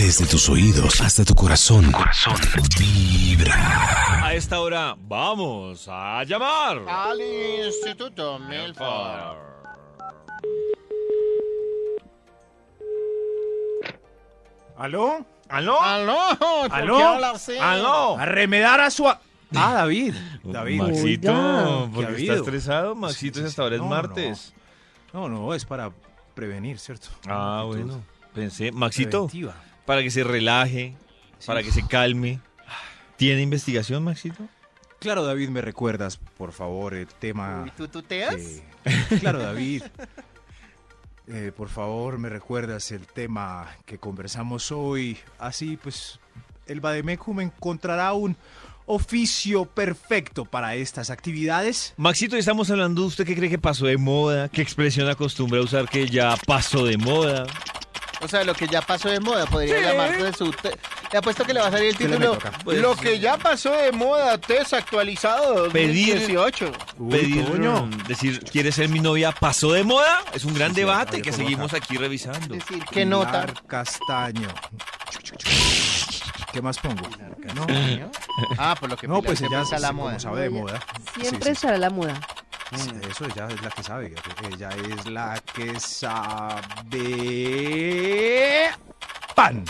Desde tus oídos hasta tu corazón. Corazón. Vibra. A esta hora vamos a llamar. Al Instituto Milford. ¿Aló? ¿Aló? ¿Aló? ¿Por ¿Aló? qué habla así? ¿Aló? A remedar a su... a- Ah, David. David. Maxito, Oiga. ¿por ¿Qué ha qué está estresado? Maxito, Sí, sí, hasta ahora es no, martes. No, no, es para prevenir, ¿cierto? Ah, Actitud bueno. Pensé, Maxito, preventiva. Para que se relaje, para que se calme. ¿Tiene investigación, Maxito? Claro, David, me recuerdas, por favor, el tema... ¿Y tú tuteas? que- Claro, David. Eh, por favor, me recuerdas el tema que conversamos hoy. Así, pues, el Bademecum encontrará un oficio perfecto para estas actividades. Maxito, estamos hablando de usted qué cree que pasó de moda, qué expresión acostumbra a usar que ya pasó de moda. O sea, lo que ya pasó de moda podría llamarse de su... te- Le apuesto que le va a salir el ¿Qué le título. Pues- lo que ya pasó de moda, test actualizado Pedir- 2018. Uy, Pedir, coño. mm, decir, ¿quieres ser mi novia? ¿Pasó de moda? Es un gran Sí, sí, debate que seguimos aquí revisando. Es decir, ¿qué nota? Pilar Castaño. ¿Qué más pongo? No, Ah, por lo que no Pilar pues siempre ella está la moda. sabe de ya- moda. Siempre Sí, sí, estará la moda. Sí, Eso ella es la que sabe. Ella es la que sabe. Pan.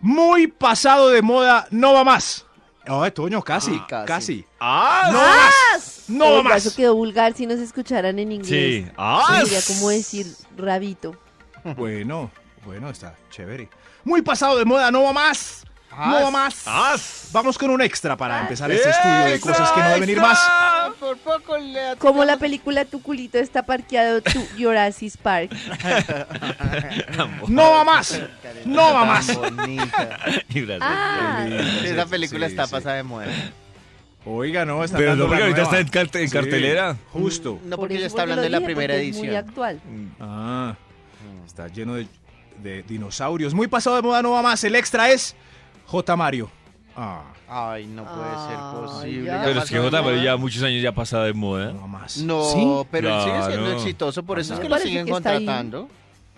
Muy pasado de moda, no va más. No, Toño, casi, Ah, casi. casi. ¡Ah! No va más. No va Oiga, más. Eso quedó vulgar si nos escucharan en inglés. Sí. ¡Ah! Sería como decir rabito. Bueno, bueno, está chévere. Muy pasado de moda, no va más. No va más. Vamos con un extra para empezar este estudio de cosas que no deben ir más. Por poco le Como la película Tu culito está parqueado tu Jurassic Park. No va más. No va más. Ah, Esa película Sí, está sí. pasada de moda. Oiga, no, está Pero no, porque ahorita nueva. está en carte- en Sí, cartelera. Justo. No, por porque ya está hablando de la dije, primera porque es Muy edición. actual. Ah, está lleno de, de dinosaurios. Muy pasado de moda, no va más. El extra es J. Mario. Ah, Ay, no puede ser Ay, posible. ya. Pero es que J, moda. ya muchos años ya pasado de moda. no va más. No, ¿Sí? pero él sigue siendo exitoso, por eso es que lo siguen que contratando.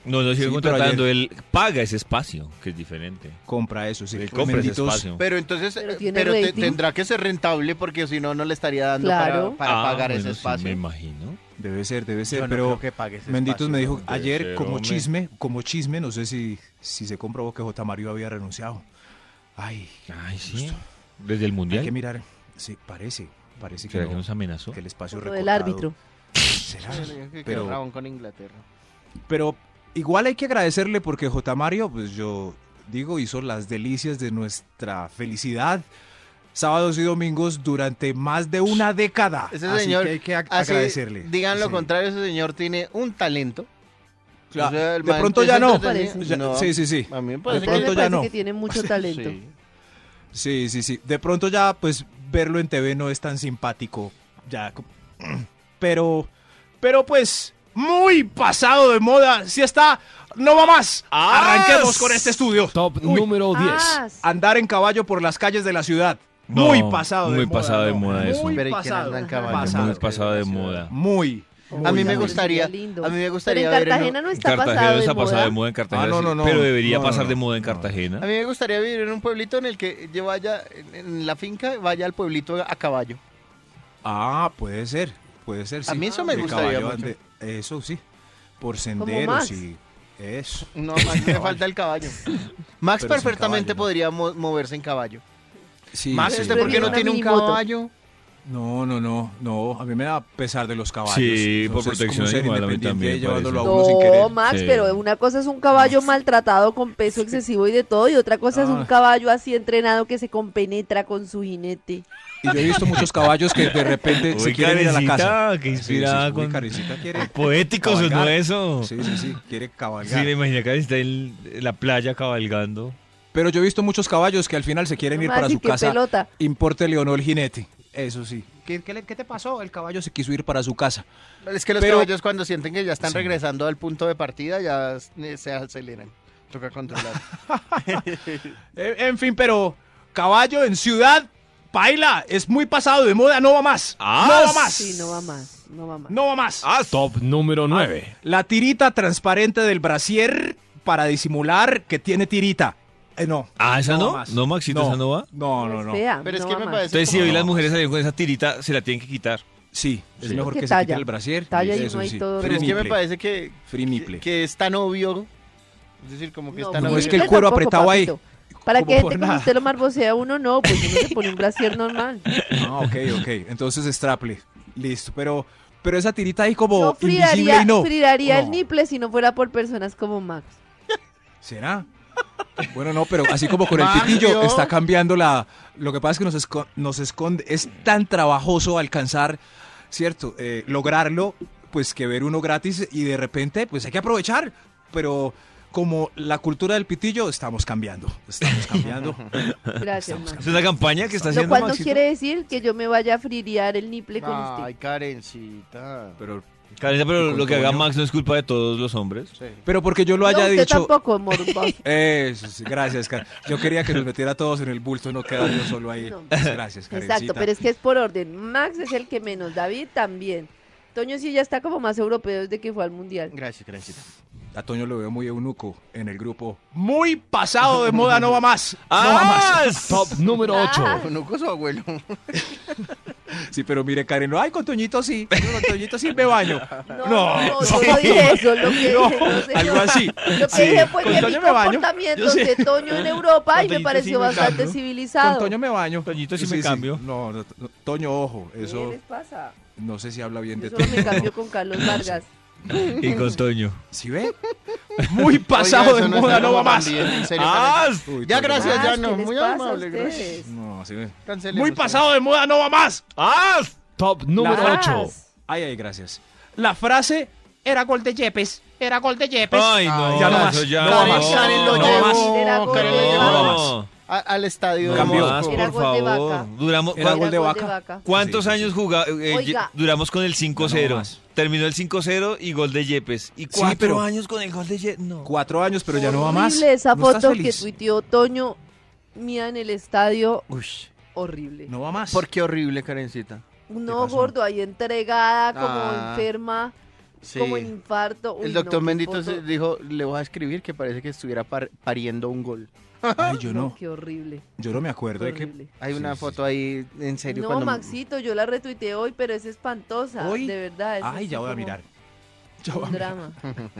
No, no sigue Sí, contratando, él paga ese espacio, que es diferente. Compra eso, sí. Él compra ese espacio. Pero entonces, Pero eh, tiene pero te- rating. tendrá que ser rentable porque si no, no le estaría dando Claro. para, para Ah, pagar ese bueno, sí, espacio. me imagino. Debe ser, debe ser, Yo no pero creo que pague ese Menditos espacio, me dijo ¿no? ayer ser, como hombre. chisme, como chisme, no sé si, si se comprobó que J. Mario había renunciado. Ay, Ay, sí. Justo. Desde el hay que mundial. mirar. Sí, parece, parece que, ¿Será que no, nos amenazó? que el espacio recortado- árbitro. ¿Será? Pero- con Inglaterra. Pero igual hay que agradecerle porque J. Mario, pues yo digo, hizo las delicias de nuestra felicidad sábados y domingos durante más de una década. Ese Así señor, que hay que ag- así, agradecerle. Digan lo Sí. contrario, ese señor tiene un talento. Claro, O sea, el de pronto ya no. Ya- No, Sí, sí, sí. A mí me De parece pronto me ya parece no. que tiene mucho que talento. sí. Sí, sí, sí. De pronto ya, pues, verlo en TV no es tan simpático. Ya. Pero, pero pues, muy pasado de moda. Si está, no va más. Arranquemos con este estudio. Top Uy, número 10. Ah, Andar en caballo por las calles de la ciudad. No, muy pasado de muy moda. pasado de no. moda eso. Muy Pero ¿y quién pasado. caballo? pasado. Muy pasado de moda. Muy. A mí me pero gustaría, a mí me Pero gustaría en ver en Cartagena no En está Cartagena pasado de está pasado de moda. moda en Cartagena. Ah, no, sí, no, no. Pero debería No, no, pasar de no. moda en No. Cartagena. A mí me gustaría vivir en un pueblito en el que yo vaya, en, la finca, vaya al pueblito a caballo. Ah, puede ser. Puede ser, sí. A mí eso me El gustaría caballo mucho. ande- Eso sí. Por senderos Max. y eso. No, más me falta el caballo. Max Pero perfectamente caballo, ¿no? podría mo- moverse en caballo. Sí, Max, sí. ¿usted por qué no tiene un caballo? No, no, no, no. A mí me da pesar de los caballos. Sí, por protección ¿cómo ser animal, a mí independiente también llevándolo a uno sin No, querer? Max, Sí. pero una cosa es un caballo maltratado con peso excesivo y de todo, y otra cosa es un Ah. caballo así entrenado que se compenetra con su jinete. Y yo he visto muchos caballos que de repente se quieren ir a la casa. qué Sí, inspirada sí, uy, con- Karencita quiere Poético sonó eso. Sí, sí, sí, quiere Sí, cabalgar. me imaginé que está en la playa cabalgando. Pero yo he visto muchos caballos que al final se quieren ir Más para su qué casa. pelota. Impórtele o no el jinete. Eso sí. ¿Qué, qué le- qué te pasó? El caballo se quiso ir para su casa. Es que los Pero- caballos cuando sienten que ya están Sí. regresando al punto de partida ya eh, se aceleran. Toca controlar. Eh, En fin, pero caballo en ciudad, paila, es muy pasado de moda, no va más. Ah, no va más. Sí, no va más, no va más. No va más. Top número 9. La tirita transparente del brasier para disimular que tiene tirita. Eh, no. Ah, ¿esa no? más. No, Maxito, ¿esa no va? No, no, no. fea, Pero es no que me más. parece Entonces, si hoy las mujeres salieron con esa tirita, se la tienen que quitar. Sí, es Sí. mejor ¿Qué que se talla? quite el brasier. Talla y eso no hay sí. todo Pero es que me parece que, Free nipple. que es tan obvio. Es decir, como que No, es tan no, obvio. es que el cuero tampoco, apretado ahí. Para como que por gente como nada. usted lo marbosea uno, no, pues uno se pone un brasier normal. Ah, ok, ok. Entonces straple. Listo. Pero, pero esa tirita ahí como Yo invisible y no. friaría el No. niple si no fuera por personas como Max. ¿Será? Bueno, no, pero así como con el pitillo está cambiando la... Lo que pasa es que nos, esco- nos esconde... Es tan trabajoso alcanzar, ¿cierto? Eh, lograrlo, pues que ver uno gratis y de repente, pues hay que aprovechar. Pero como la cultura del pitillo, estamos cambiando. Estamos cambiando. Gracias, Max. Es una campaña que está Lo haciendo cual no Maxito. quiere decir que yo me vaya a frirear el niple con Ay, usted. Karencita. Pero, Karencita, pero ¿Y con lo que haga? Max no es culpa de todos los hombres. Sí. pero porque yo lo No, haya usted dicho... tampoco, morboso. Eso, sí, gracias, Karen. Yo quería que nos metiera a todos en el bulto, no quedar yo solo ahí. No. Gracias, Karencita. Exacto, pero es que es por orden. Max es el que menos, David también. Toño sí ya está como más europeo desde que fue al mundial. Gracias, Karencita. A Toño lo veo muy eunuco en el grupo. Muy pasado de moda, no va más. No va más. Top número 8. Ah. A su abuelo. Sí, pero mire, Karen, no, ay, con Toñito sí. Con Toñito sí me baño. No, No, no, no, yo no dije eso. Lo que No, dije, sé, algo así. Lo que Sí, dije fue con que Toño me Yo sí. de Toño en Europa y Con me Toñito pareció sí me bastante cambio. civilizado. Con Toño me baño. Toñito sí me cambio. No, no, no, Toño, ojo, ¿Qué eso les pasa? no sé si habla bien de Yo solo me Toño. cambio con Carlos Vargas. Y con Toño. ¿Sí ve? Muy pasado Oiga, de moda, no va más. bien, en serio, ¡Ah! Uy, Ya, gracias, ya ¿qué no. Muy amable, gracias. No, sí. Muy pasado de moda, no va más. ¡Ah! Top número La- 8. Ay, ay, gracias. La frase era gol de Yepes. Era gol de Yepes. Ay, no, ya no más. ya No más. Karen lo No llevó. más. Era gol Karen lo llevó. No, no. Más, Moscú. Era por gol de favor. vaca. Duramos, Era ¿cuán- gol de vaca. ¿Cuántos Sí, sí, años sí. juga- eh, duramos con el 5-0? No, no más. Terminó el 5-0 y gol de Yepes. Y cuatro pero- años con el gol de Yepes. No. Cuatro años, pero ya no va más. Horrible esa ¿No foto que tuiteó Toño mía en el estadio. Uy, Horrible. No va más. ¿Por qué horrible, Karencita? No, gordo, ahí entregada, como Ah. enferma, Sí. como en infarto. Uy, El doctor no, se dijo, le voy a escribir que parece que estuviera par- pariendo un gol. Ay, yo no. Qué horrible. Yo no me acuerdo de que. horrible. Hay Sí, una sí, foto ahí, en serio. No, cuando- Maxito, yo la retuiteé hoy, pero es espantosa. ¿Hoy? De verdad. es Ay, así ya voy a como mirar. Ya voy a Un mirar. drama.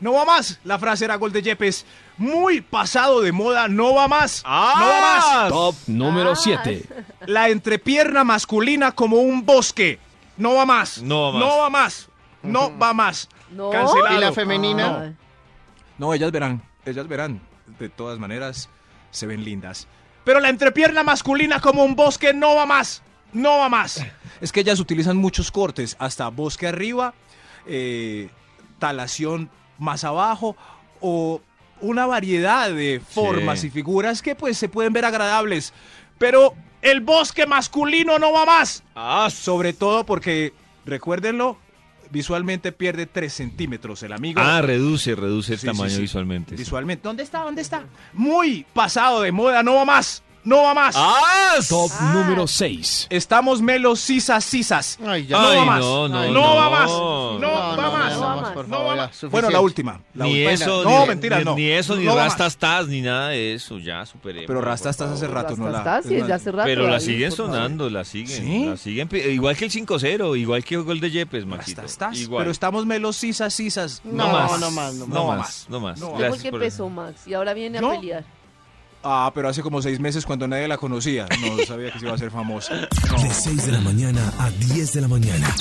No va más. La frase era gol de Yepes. Muy pasado de moda, no va más. ¡Ah! No va más. Top número Ah. 7. La entrepierna masculina como un bosque. No va más. No va más. No va más. No va más. No. Cancelado. ¿Y la femenina? Ay, No, ellas verán. Ellas verán. De todas maneras, se ven lindas. Pero la entrepierna masculina como un bosque no va más. No va más. Es que ellas utilizan muchos cortes. Hasta bosque arriba, eh, talación más abajo o una variedad de formas Sí. y figuras que pues se pueden ver agradables. Pero el bosque masculino no va más. ¡Ah! Sobre todo porque, recuérdenlo, visualmente pierde 3 centímetros el amigo. Ah, reduce, reduce el Sí, tamaño sí. visualmente. sí. Visualmente. ¿Dónde está? ¿Dónde está? Muy pasado de moda, no va más. No va más. ¡Ah! Top Ah. número 6. Estamos melos sisas sisas. Ay, ya. No Ay, va más. no, no, no no. va más. No, No, va no, más. no, No va más, más. por favor, va más. Bueno, la última. La Ni última. eso, No, ni, mentira, ni, no. ni eso, ni No va rastas más. tas, ni nada de eso, ya superemos. Pero rastas estás hace rato, ¿no? La, Está, sí, más- hace rato. Pero la siguen sonando, la siguen. ¿Sí? La siguen, igual que el 5-0, igual que el gol de Yepes, Maxito. Rastas estás. Igual. Pero estamos melos sisas sisas. no, No, más. no más, no no más. más, no más. No. ¿Cómo Gracias por- empezó Max? Y ahora viene a ¿No? pelear. Ah, pero hace como seis meses cuando nadie la conocía. No sabía que se iba a hacer famosa. De 6 de la mañana a 10 de la mañana.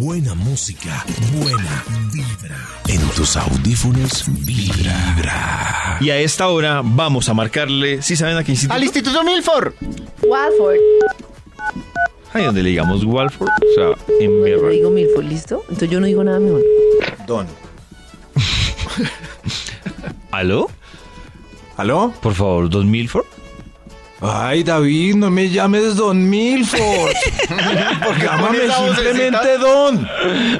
Buena música, buena vibra. En tus audífonos vibra. Y a esta hora vamos a marcarle, ¿sí saben a qué instituto? Al Instituto Milford. Walford. Ahí donde le digamos Walford, o sea, en No, yo digo Milford, ¿listo? Entonces yo no digo nada mejor. Don. ¿Aló? ¿Aló? Por favor, ¿Don Milford? Ay, David, no me llames Don Milford. Llámame esa vocecita? simplemente Don.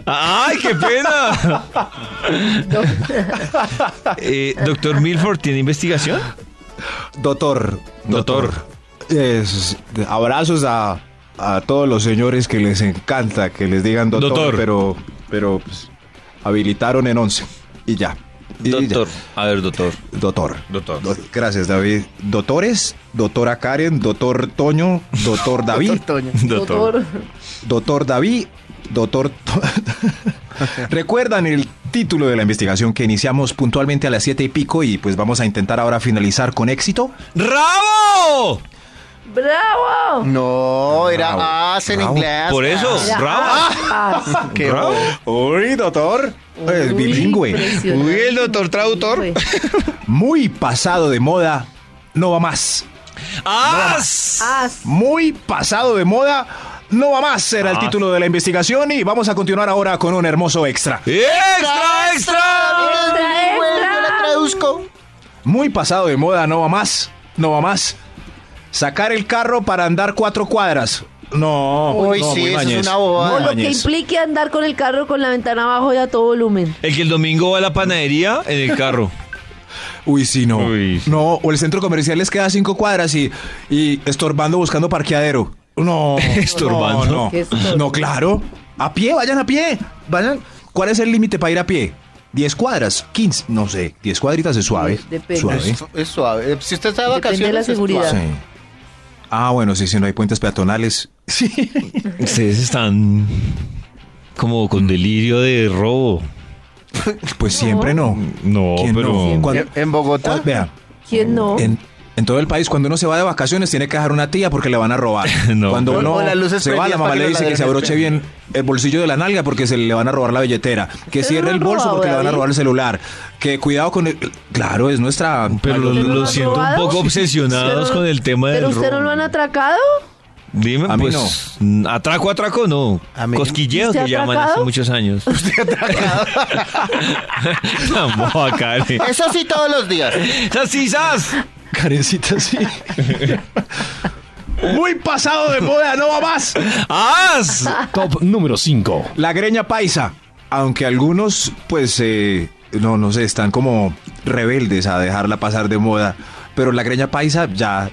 ¡Ay, qué pena! Eh, Doctor Milford, ¿tiene investigación? Doctor. Doctor. Es- abrazos a, a todos los señores que les encanta que les digan doctor, Doctor. pero, pero pues, habilitaron en 11 y ya. Doctor. A ver, doctor. Doctor. Doctor. Do- Gracias, David. Doctores, doctora Karen, doctor Toño, doctor David, Doctor Toño. Doctor. doctor David, doctor... To- Recuerdan el título de la investigación que iniciamos puntualmente a las siete y pico y pues vamos a intentar ahora finalizar con éxito. ¡Rabo! ¡Bravo! No, era Bravo, as en bravo. inglés. Por eso, bravo. Qué Bravo. Uy, doctor. Es Uy, bilingüe. Uy, el doctor traductor. Bilingüe. Muy pasado de moda, no va más. ¡As! As. Muy pasado de moda, no va más. Era el título de la investigación y vamos a continuar ahora con un hermoso extra. ¡Extra, extra! Eres bilingüe, yo la traduzco. Muy pasado de moda, no va más. No va más. Sacar el carro para andar cuatro cuadras. No. Uy, no, sí, muy eso es una bobada. Muy O lo que implique andar con el carro con la ventana abajo y a todo volumen. El que el domingo va a la panadería en el carro. Uy, sí, no. Uy. No, o el centro comercial les queda a cinco cuadras y, y estorbando buscando parqueadero. No. Estorbando. No, no. Claro. A pie, vayan a pie. Vayan. ¿Cuál es el límite para ir a pie? ¿10 cuadras? ¿15? No sé. 10 cuadritas es suave. Depende. Suave. Es, es suave. Si usted está de Depende vacaciones. de la es seguridad. suave. Sí. Ah, bueno, sí, si no hay puentes peatonales. Sí. Ustedes están como con delirio de robo. Pues siempre no. No, ¿Quién pero. no? En- En Bogotá. Vea, ¿Quién no? en, en todo el país, cuando uno se va de vacaciones, tiene que dejar una tía porque le van a robar. No. Cuando uno se va, la mamá le dice que se abroche bien el bolsillo de la nalga porque se le van a robar la billetera. Que cierre no el bolso robado, porque le van a robar el celular. Que cuidado con el... Claro, es nuestra... Pero lo, ¿Usted ha siento un poco obsesionados Pero- con el tema del ¿Pero usted no lo han atracado? Dime, A mí pues, atraco, atraco, no. A mí- Cosquilleo ¿Usted que llaman atracado? hace muchos años. La moja, Karen. Eso sí todos los días. ¡Esas sisas! Karencita, sí. Muy pasado de moda, no va más. ¡As! Top número 5. La greña paisa. Aunque algunos, pues, eh, no, no sé, están como rebeldes a dejarla pasar de moda. Pero la greña paisa ya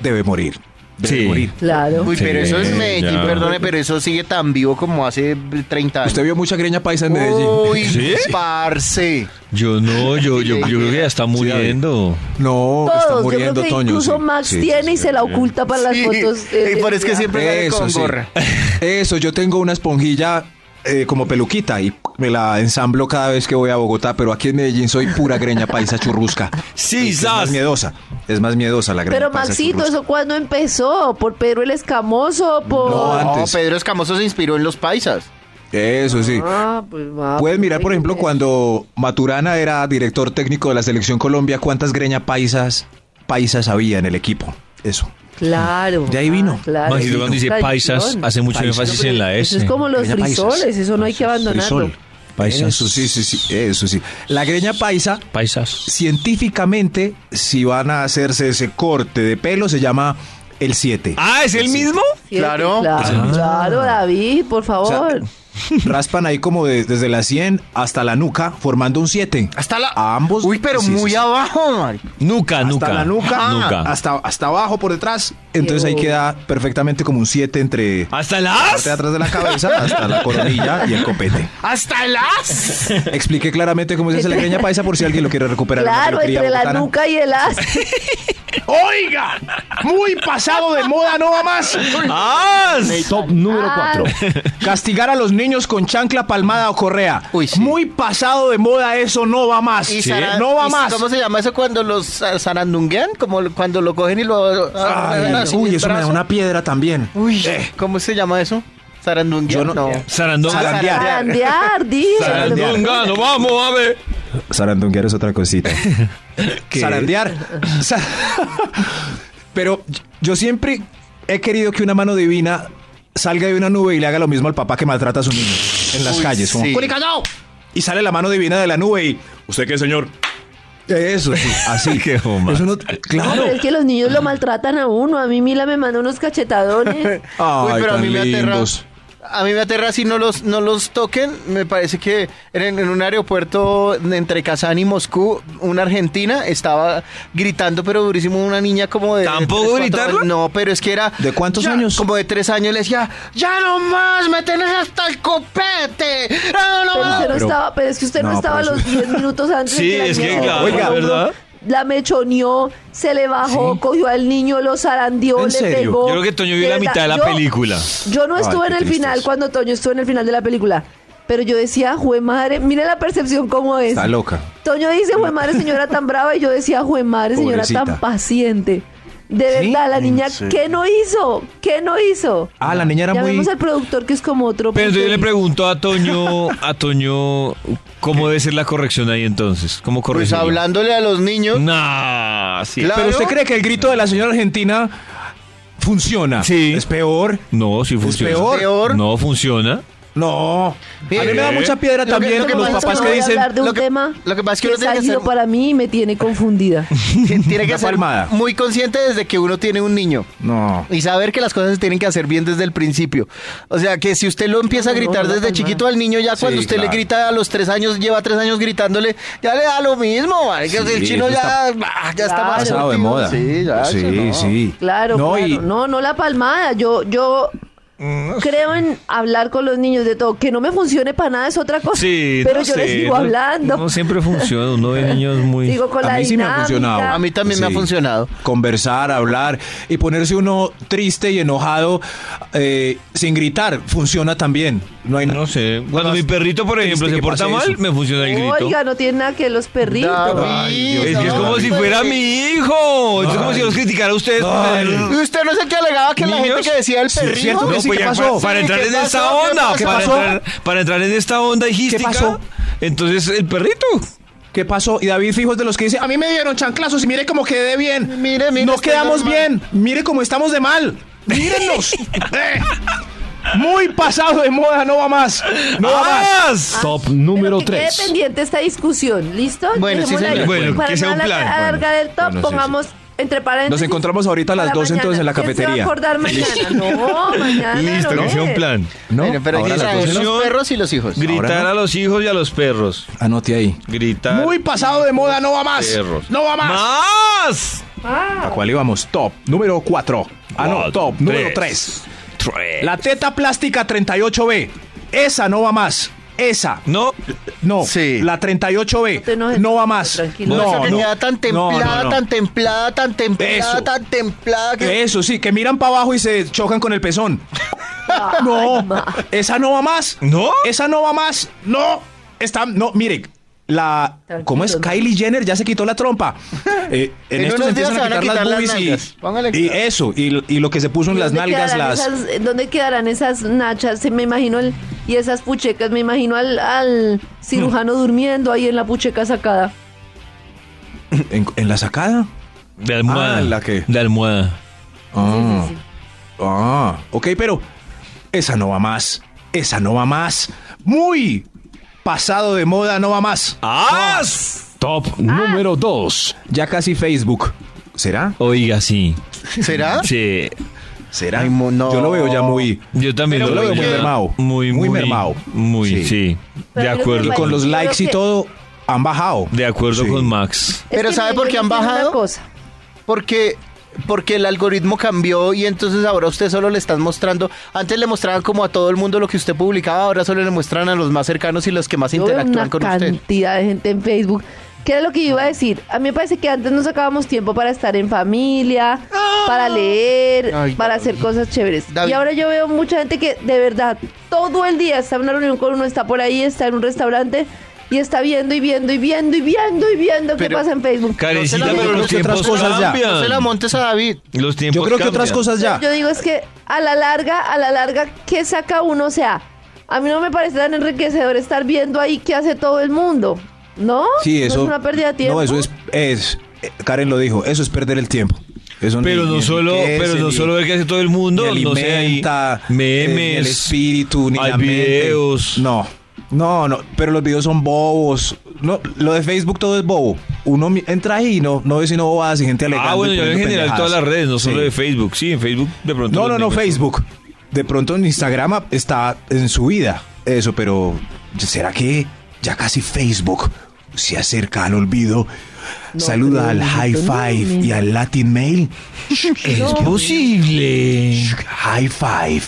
debe morir. Debe Sí. morir. Claro. Uy, Sí, pero eso es Medellín, ya. perdone, pero eso sigue tan vivo como hace 30 años. ¿Usted vio mucha greña paisa en Medellín? Uy, ¿Sí? parce. Yo no, yo, yo, yo creo que ya está muriendo. No, está yo muriendo creo que Toño. incluso sí. Max Sí, tiene sí, y sí. se la oculta para las fotos. eh, y por de es que siempre sale con sí. gorra. Eso, yo tengo una esponjilla eh, como peluquita y me la ensamblo cada vez que voy a Bogotá, pero aquí en Medellín soy pura greña paisa churrusca. Sí, es más miedosa, es más miedosa la greña Pero paisa Maxito, churrusca. ¿eso cuándo empezó? ¿Por Pedro el Escamoso? ¿Por...? No, No, antes. Pedro Escamoso se inspiró en los paisas. Eso sí. Ah, pues va. Puedes mirar, por pues, ejemplo, cuando Maturana era director técnico de la selección Colombia, cuántas greña paisas paisas había en el equipo. Eso. Claro. De ahí vino. Ah, claro. Maxito cuando dice paisas, hace mucho Paisas. énfasis en la Eso S. es como los Greña paisas. frisoles, eso no hay que abandonarlo. Frisol. Paisas. Eso sí, sí, sí, eso sí. La greña paisa Paisas. científicamente, si van a hacerse ese corte de pelo, se llama el 7. Ah, ¿es el mismo? Siete, Claro. Claro, claro, David, por favor. Raspan ahí como de- desde la 100 hasta la nuca, formando un 7. Hasta la. A ambos. Uy, pero sí, muy sí, abajo, Mari. Nuca, Hasta nuca. la nuca, Nuca. Hasta, hasta abajo por detrás. Entonces ahí queda perfectamente como un 7 entre ¿Hasta la parte de atrás de la cabeza hasta la coronilla y el copete. ¡Hasta las! Expliqué claramente cómo se hace la greña paisa por si alguien lo quiere recuperar. Claro, entre la nuca y el as. ¡Oiga! Muy pasado de moda, no va más. ¡As! Top número Ah. 4. Castigar a los niños con chancla, palmada o correa. Uy, sí. Muy pasado de moda, eso no va más. Y No va y- más. ¿Cómo se llama eso cuando los ah, zarandunguean? Como cuando lo cogen y lo. ah, Ay, así en uy, el eso me da brazo. una piedra también. Uy, ¿cómo se llama eso? ¿Zarandunguean? Yo no- Sarandonga. Zarandear. Zarandear, di. Sarandonga, no vamos a ver. Zarandunguear es otra cosita. Zarandear. Sa- Pero yo siempre he querido que una mano divina salga de una nube y le haga lo mismo al papá que maltrata a su niño en las Uy, calles. Como, sí. Y sale la mano divina de la nube y. ¿Usted qué, señor? Eso, sí, así. Eso no, No, claro. pero es que los niños lo maltratan a uno. A mí Mila me manda unos cachetadones. Ay, Uy, pero a mí me aterra. A mí me aterra si no los, no los toquen. Me parece que en, en un aeropuerto entre Kazán y Moscú, una argentina estaba gritando, pero durísimo, una niña como de. ¿Tampoco años. No, pero es que era. ¿De cuántos ya- años? Como de tres años le decía, ¡Ya no más! ¡Me tenés hasta el copete! ¡No, no Pero más! usted no pero- estaba, pero es que usted no, no, estaba los 10 minutos antes. de Sí, la es que claro, Oiga. ¿verdad? La mechoneó, se le bajó, Sí. cogió al niño, lo zarandeó, ¿En le serio? pegó. Yo creo que Toño vio la mitad de la yo- película. Yo no estuve en el final cuando Toño estuvo en el final de la película. Pero yo decía, jue madre, mire la percepción cómo es. Está loca. Toño dice, jue madre, señora tan brava. Y yo decía, jue madre, señora tan paciente. De ¿Sí? verdad, la niña, Sí. ¿qué no hizo? ¿Qué no hizo? Ah, la niña era muy... Llamemos al productor que es como otro. Pero yo le pregunto a Toño, a Toño, ¿cómo debe ser la corrección ahí entonces? ¿Cómo Pues corregirlo? hablándole a los niños. Nah, sí. Claro. Pero usted cree que el grito de la señora argentina funciona. Sí. Es peor. No, sí funciona. peor. Peor. No funciona. No. A mí me da ¿qué? mucha piedra Lo que- también lo que con los pasa es papás No que voy a dicen... hablar de un lo que- tema lo que pasa es que que uno tiene que ser- para mí y me tiene confundida. Tiene que Una ser palmada. muy consciente desde que uno tiene un niño. No. Y saber que las cosas se tienen que hacer bien desde el principio. O sea, que si usted lo empieza a No, no, gritar no, desde no, chiquito al niño, ya Sí, cuando usted le claro. grita a los tres años, lleva tres años gritándole, ya le da lo mismo. marica. Sí, el chino eso ya, ah, ya está más Pasado de moda. Sí, ya, sí, no. sí. Claro, No, claro. y- No, no la palmada. Yo, yo creo en hablar con los niños de todo. Que no me funcione para nada es otra cosa. Sí, Pero no yo les sigo no- hablando. No siempre funciona. Uno ve niños muy. Sigo con A la mí sí me ha funcionado. A mí también me ha funcionado. Conversar, hablar y ponerse uno triste y enojado eh, sin gritar funciona también. No hay No sé. Cuando mi perrito, por ejemplo, se porta mal, eso. me funciona el grito. Oiga, no tiene nada que ver los perritos. David, Ay, Dios Es que es como si fuera mi hijo. Es como si los criticara a ustedes. ¿Y usted no es el que alegaba que la gente que decía el Sí, perrito? cierto No, pues ¿qué ya pasó? pa- Para entrar ¿qué en pasó? esta ¿Qué onda, para pasó? entrar, para entrar en esta onda hijística. pasó? Entonces, el perrito. ¿Qué pasó? Y David Fijos de los que dice, a mí me dieron chanclazos y mire cómo quedé bien. Mire, mire, No quedamos bien. Mire cómo estamos de mal. Mírennos. Muy pasado de moda, no va más. No va más. ¡Más! Top Pero número que quede 3. pendiente esta discusión, ¿listo? Bueno, sí, señor. Bueno, Para que sea no un plan. alargar- alargar el top, Bueno, sí, pongamos entre paréntesis. Nos encontramos ahorita a las para 12 entonces en la mañana. ¿Quién se va a cafetería. acordar mañana? No, mañana. Listo, no que sea un plan. ¿No? Bueno, pero Ahora aquí a las saben 12 no. los perros y los hijos. Gritar no. a los hijos y a los perros. Anote ahí. Gritar. Muy pasado de moda, no va más. perros. No va más. ¡Más! ¿A cuál íbamos? Top número 4. Ah, no, Cuatro, top número tres. 3. La teta plástica 38B. Esa no va más. Esa. No. No. Sí. La 38B. No va más. tranquilo. No, No, esa no. tenía tan No, templada, no, no. tan templada, tan templada, Eso. tan templada que... Eso sí, que miran para abajo y se chocan con el pezón. no, esa no va más. ¿No? Esa no va más. No. Está, no, mire, la, Tranquilo, ¿cómo es? ¿no? Kylie Jenner ya se quitó la trompa. Eh, en, En esto unos se días empiezan a van a quitar, quitar las las boobies y, eso, y, y lo que se puso en las ¿Dónde nalgas, las... esas- ¿Dónde quedarán esas nachas? Se Me imagino el, y esas puchecas, me imagino al, al cirujano durmiendo ahí en la pucheca sacada. ¿En, en la sacada? De almohada. Ah, ¿la qué? De almohada. Ah, Sí, sí, sí. ah, ok, pero esa no va más. Esa no va más. Muy pasado de moda, no va más. ¡As! Top número 2. Ya casi Facebook. ¿Será? Oiga, sí. ¿Será? Sí. ¿Será? Ay, mo- no. Yo lo veo ya muy... Yo también Pero lo Yo lo veo muy mermado. Muy, muy, Muy mermado. Muy, sí. De acuerdo. Y con los Yo likes y que- todo, han bajado. De acuerdo Sí. con Max. Es Pero ¿sabe por qué han bajado? cosa. Porque, porque el algoritmo cambió y entonces ahora usted solo le están mostrando. Antes le mostraban como a todo el mundo lo que usted publicaba, ahora solo le muestran a los más cercanos y los que más Yo interactúan una con usted. cantidad de gente en Facebook. ¿Qué era lo que yo iba a decir? A mí me parece que antes no sacábamos tiempo para estar en familia, para leer, Ay, para David. hacer cosas chéveres. David. Y ahora yo veo mucha gente que de verdad todo el día está en una reunión con uno, está por ahí, está en un restaurante y está viendo y viendo y viendo y viendo y viendo qué Pero- pasa en Facebook. Carecita, No se la pero montes, los que otras tiempos cosas ya. cambian. No se la montes a David. Los tiempos Yo creo que otras cambian. cosas ya. Yo digo es que a la larga, a la larga, ¿qué saca uno? O sea, a mí no me parece tan enriquecedor estar viendo ahí qué hace todo el mundo. ¿No? Sí, ¿No eso. es una pérdida de tiempo. No, eso es, es. eh, Karen lo dijo, eso es perder el tiempo. Eso Pero ni- no ni solo, enriquece, pero no ni- solo ver qué hace todo el mundo, ni no sé, hay alimenta, eh, memes, el espíritu, ni hay la mente. videos. No, no, no, pero los videos son bobos. No, lo de Facebook todo es bobo. Uno entra ahí y no, no ve sino bobadas y gente alegando. Ah, bueno, yo en general pendejadas. todas las redes, no solo Sí. de Facebook. Sí, en Facebook de pronto. No, no, no. Facebook. de pronto en Instagram está en su vida. Eso, pero ¿será que ya casi Facebook se acerca al olvido? No, Saluda al High no, Five y no. al Latin Mail. Es No. posible. High Five.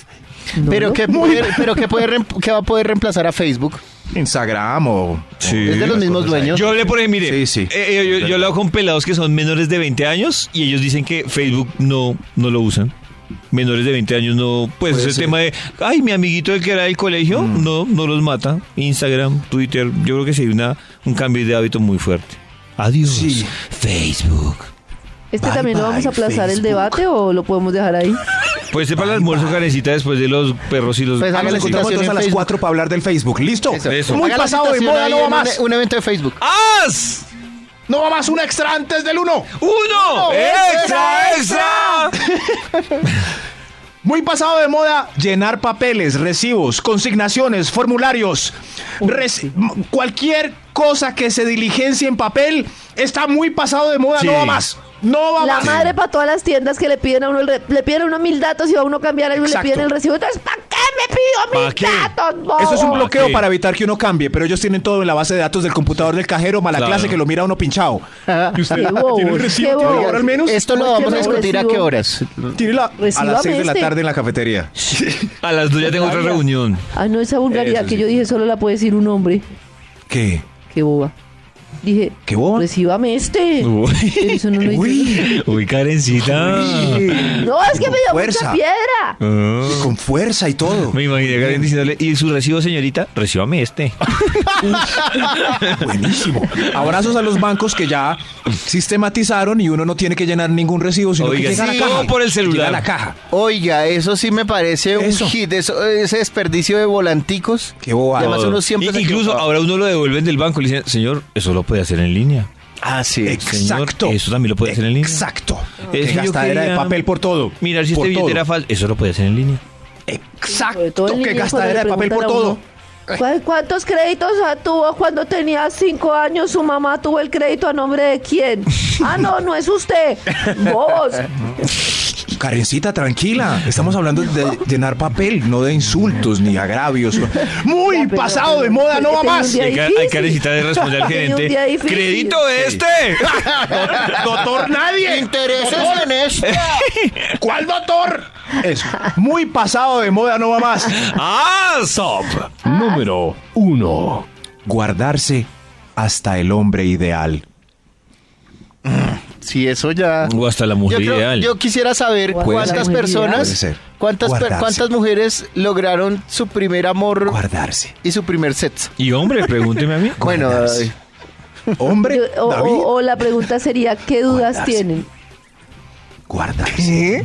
No, Pero no. que puede, pero que puede reem- que va a poder reemplazar a Facebook. Instagram o... Sí. Es de los mismos dueños. Yo hablé por ahí, mire, Sí, sí. eh, eh, yo, yo hablado con pelados que son menores de 20 años y ellos dicen que Facebook no, no lo usan. Menores de 20 años no, pues Puede ese ser. tema de, ay, mi amiguito el que era del colegio, no, no los mata. Instagram, Twitter, yo creo que sí hay una, un cambio de hábito muy fuerte. Adiós, Sí. Facebook. ¿Este Bye, también lo vamos a aplazar el debate o lo podemos dejar ahí? Pues sepa el almuerzo, carecita, después de los perros y los... Pues Ah, nos Haga la encontramos a las Facebook. 4 para hablar del Facebook. ¿Listo? Eso. Eso. Muy Haga pasado de moda, no va más. Un, un evento de Facebook. ¡As! No va más un extra antes del 1. ¡Uno! ¡Extra, extra! Muy pasado de moda llenar papeles, recibos, consignaciones, formularios. Reci- cualquier cosa que se diligencie en papel está muy pasado de moda, Sí. no va más. No va La más. madre para todas las tiendas que le piden a uno, el re- le piden a uno mil datos y va a uno a cambiar algo y le Exacto. piden el recibo. Entonces, ¿para qué me pido ¿Pa mil qué? datos, bobo? Eso es un bloqueo para evitar que uno cambie, pero ellos tienen todo en la base de datos del computador del cajero, mala Claro. clase que lo mira uno pinchado. Ajá. ¿Y usted Qué bobos, tiene el recibo? qué ¿Tiene bobos. ahora al menos? Esto lo vamos a discutir a qué horas. Tiene la, a Recíbame las 6 de la este. tarde en la cafetería. A las dos ya tengo otra reunión. Ah, no, esa vulgaridad Eso que sí. yo dije solo la puede decir un hombre. ¿Qué? Qué boba. Dije, ¿Qué boba? recíbame este. Pero Uy, eso no lo dice. Uy, uy, Karencita. No, es que Con me dio fuerza. mucha piedra. Ah. con fuerza y todo. Me imaginé Karen diciéndole, ¿y su recibo, señorita? Recíbame este. Buenísimo. Abrazos a los bancos que ya sistematizaron y uno no tiene que llenar ningún recibo, sino Oiga, que llega a la caja. por el celular. Llega a la caja. Oiga, eso sí me parece un Eso. hit, eso- ese desperdicio de volanticos. Qué bobada. Además uno siempre Y- se incluso ahora uno lo devuelven del banco y le dicen, señor, eso lo puede hacer en línea. Ah, sí. Exacto. Señor, eso también lo puede hacer en línea. Exacto. Es Qué que yo gastadera de papel por todo. Mirar si Por este billete todo. era falso. Eso lo puede hacer en línea. Exacto. en línea, cuando gastadera de papel por todo. uno, ¿cu- ¿Cuántos créditos ah, tuvo cuando tenía cinco años? Su mamá tuvo el crédito a nombre de quién. Ah, no, no es usted. Vos. Karencita, tranquila. Estamos hablando de llenar papel, no de insultos ni agravios. Muy Ya, pero- pasado de moda, no va más. Hay, carecita de responder al gerente. ¡Crédito este! Doctor, nadie. Intereses en esto. ¿Cuál doctor? Eso. Muy pasado de moda, no va más. ¡Ah, stop! Número 1. Guardarse hasta el hombre ideal. Sí, eso ya. O hasta la mujer yo, creo- ideal. yo quisiera saber cuántas personas, cuántas, per- cuántas mujeres lograron su primer amor Guardarse. y su primer sexo. Y hombre, pregúnteme a mí. Bueno, Hombre, Yo- o, David. o- o la pregunta sería, ¿qué dudas Guardarse. tienen? Guardarse.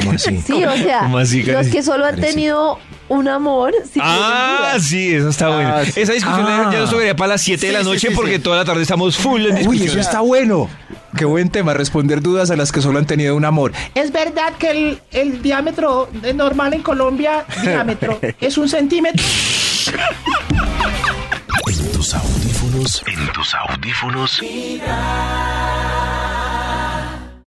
¿Cómo así? Sí, o sea, ¿Cómo así, los que solo han tenido un amor, sí tienen Ah, sí, eso está bueno. Ah, sí. Esa discusión Ah. ya nos tocaría para las 7 de la noche sí, porque sí. toda la tarde estamos full en Uy, discusión. eso está bueno. Qué buen tema, responder dudas a las que solo han tenido un amor. Es verdad que el, el diámetro normal en Colombia, diámetro, es un centímetro. En tus audífonos. En tus audífonos.